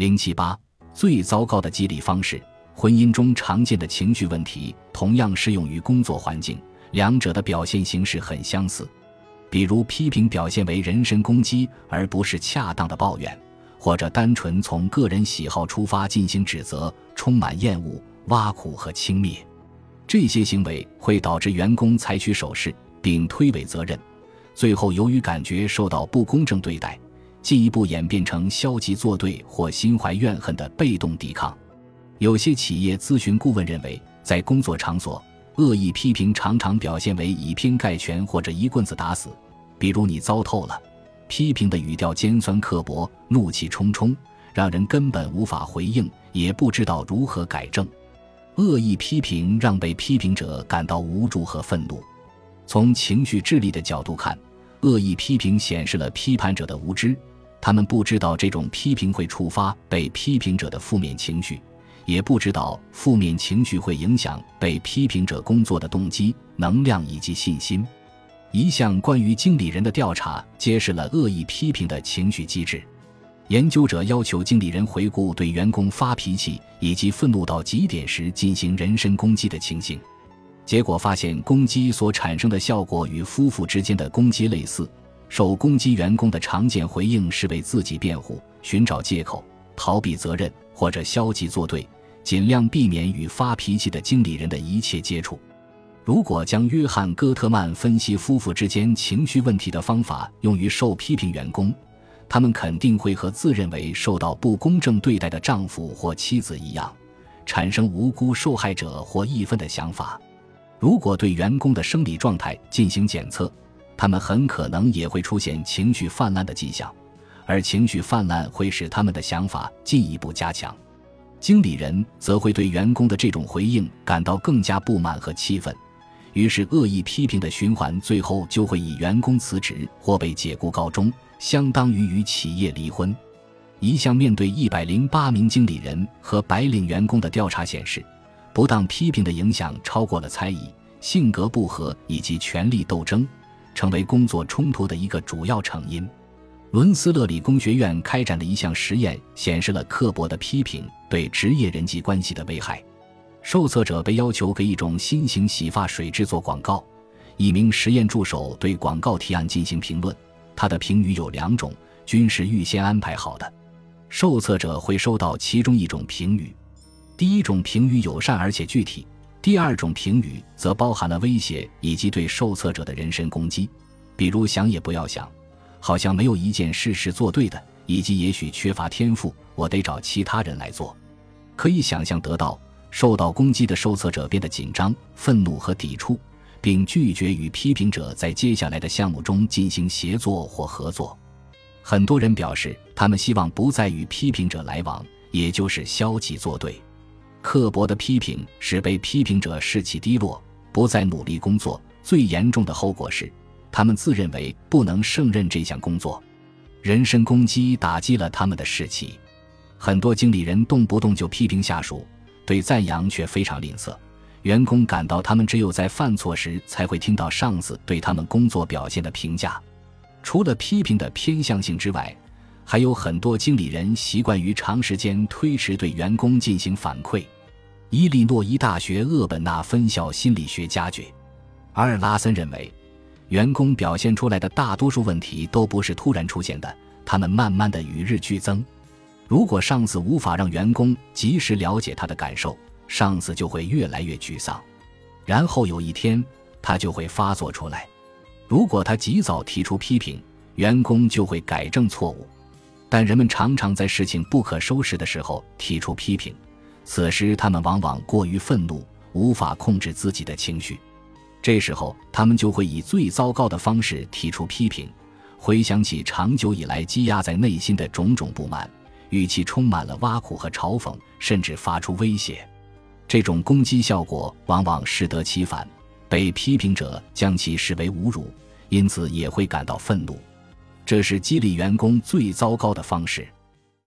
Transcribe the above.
零七八最糟糕的激励方式，婚姻中常见的情绪问题同样适用于工作环境，两者的表现形式很相似。比如，批评表现为人身攻击，而不是恰当的抱怨，或者单纯从个人喜好出发进行指责，充满厌恶、挖苦和轻蔑。这些行为会导致员工采取手势，并推诿责任，最后由于感觉受到不公正对待。进一步演变成消极作对或心怀怨恨的被动抵抗。有些企业咨询顾问认为，在工作场所，恶意批评常常表现为以偏概全或者一棍子打死。比如你糟透了，批评的语调尖酸刻薄、怒气冲冲，让人根本无法回应，也不知道如何改正。恶意批评让被批评者感到无助和愤怒。从情绪智力的角度看，恶意批评显示了批判者的无知。他们不知道这种批评会触发被批评者的负面情绪，也不知道负面情绪会影响被批评者工作的动机、能量以及信心。一项关于经理人的调查揭示了恶意批评的情绪机制。研究者要求经理人回顾对员工发脾气以及愤怒到极点时进行人身攻击的情形，结果发现攻击所产生的效果与夫妇之间的攻击类似。受攻击员工的常见回应是为自己辩护、寻找借口、逃避责任或者消极作对，尽量避免与发脾气的经理人的一切接触。如果将约翰·戈特曼分析夫妇之间情绪问题的方法用于受批评员工，他们肯定会和自认为受到不公正对待的丈夫或妻子一样，产生无辜受害者或义愤的想法。如果对员工的生理状态进行检测，他们很可能也会出现情绪泛滥的迹象，而情绪泛滥会使他们的想法进一步加强。经理人则会对员工的这种回应感到更加不满和气愤，于是恶意批评的循环最后就会以员工辞职或被解雇告终，相当于与企业离婚。一项面对一百零八名经理人和白领员工的调查显示，不当批评的影响超过了猜疑、性格不合以及权力斗争。成为工作冲突的一个主要成因。伦斯勒理工学院开展的一项实验显示了刻薄的批评对职业人际关系的危害。受测者被要求给一种新型洗发水制作广告，一名实验助手对广告提案进行评论。他的评语有两种，均是预先安排好的。受测者会收到其中一种评语，第一种评语友善而且具体。第二种评语则包含了威胁以及对受测者的人身攻击，比如“想也不要想”，好像没有一件事是做对的，以及也许缺乏天赋，我得找其他人来做。可以想象得到，受到攻击的受测者变得紧张、愤怒和抵触，并拒绝与批评者在接下来的项目中进行协作或合作。很多人表示，他们希望不再与批评者来往，也就是消极作对。刻薄的批评使被批评者士气低落，不再努力工作。最严重的后果是，他们自认为不能胜任这项工作。人身攻击打击了他们的士气。很多经理人动不动就批评下属，对赞扬却非常吝啬。员工感到他们只有在犯错时才会听到上司对他们工作表现的评价。除了批评的偏向性之外，还有很多经理人习惯于长时间推迟对员工进行反馈。伊利诺伊大学厄本纳分校心理学家觉阿尔拉森认为，员工表现出来的大多数问题都不是突然出现的，他们慢慢的与日俱增。如果上司无法让员工及时了解他的感受，上司就会越来越沮丧，然后有一天他就会发作出来。如果他及早提出批评，员工就会改正错误。但人们常常在事情不可收拾的时候提出批评，此时他们往往过于愤怒，无法控制自己的情绪。这时候，他们就会以最糟糕的方式提出批评，回想起长久以来积压在内心的种种不满，语气充满了挖苦和嘲讽，甚至发出威胁。这种攻击效果往往适得其反，被批评者将其视为侮辱，因此也会感到愤怒。这是激励员工最糟糕的方式。